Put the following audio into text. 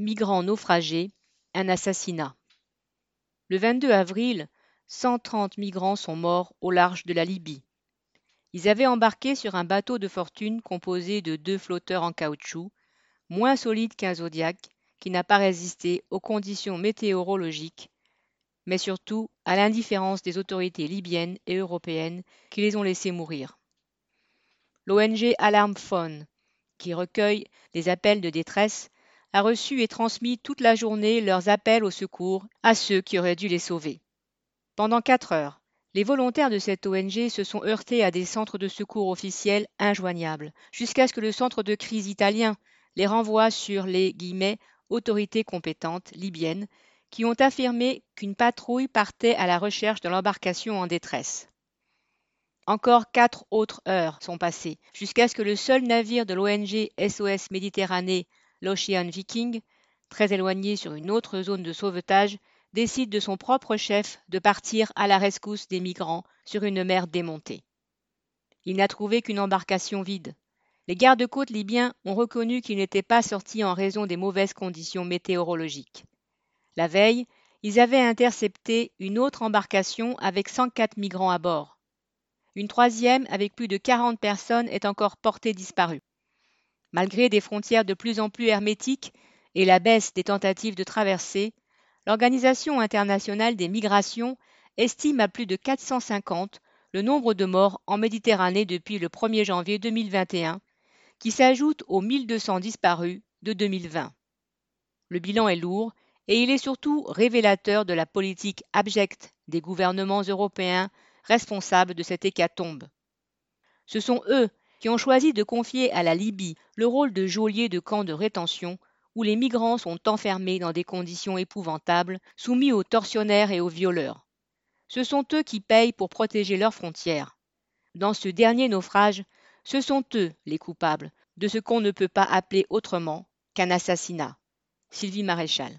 Migrants naufragés, un assassinat. Le 22 avril, 130 migrants sont morts au large de la Libye. Ils avaient embarqué sur un bateau de fortune composé de deux flotteurs en caoutchouc, moins solide qu'un Zodiac, qui n'a pas résisté aux conditions météorologiques, mais surtout à l'indifférence des autorités libyennes et européennes qui les ont laissés mourir. L'ONG Alarm Phone, qui recueille les appels de détresse, a reçu et transmis toute la journée leurs appels au secours à ceux qui auraient dû les sauver. Pendant quatre heures, les volontaires de cette ONG se sont heurtés à des centres de secours officiels injoignables, jusqu'à ce que le centre de crise italien les renvoie sur les guillemets, autorités compétentes libyennes qui ont affirmé qu'une patrouille partait à la recherche de l'embarcation en détresse. Encore quatre autres heures sont passées, jusqu'à ce que le seul navire de l'ONG SOS Méditerranée, l'Ocean Viking, très éloigné sur une autre zone de sauvetage, décide de son propre chef de partir à la rescousse des migrants sur une mer démontée. Il n'a trouvé qu'une embarcation vide. Les gardes-côtes libyens ont reconnu qu'il n'était pas sorti en raison des mauvaises conditions météorologiques. La veille, ils avaient intercepté une autre embarcation avec 104 migrants à bord. Une troisième, avec plus de 40 personnes, est encore portée disparue. Malgré des frontières de plus en plus hermétiques et la baisse des tentatives de traversée, l'Organisation internationale des migrations estime à plus de 450 le nombre de morts en Méditerranée depuis le 1er janvier 2021 qui s'ajoute aux 1200 disparus de 2020. Le bilan est lourd et il est surtout révélateur de la politique abjecte des gouvernements européens responsables de cette hécatombe. Ce sont eux qui ont choisi de confier à la Libye le rôle de geôlier de camps de rétention où les migrants sont enfermés dans des conditions épouvantables, soumis aux tortionnaires et aux violeurs. Ce sont eux qui payent pour protéger leurs frontières. Dans ce dernier naufrage, ce sont eux les coupables de ce qu'on ne peut pas appeler autrement qu'un assassinat. Sylvie Maréchal.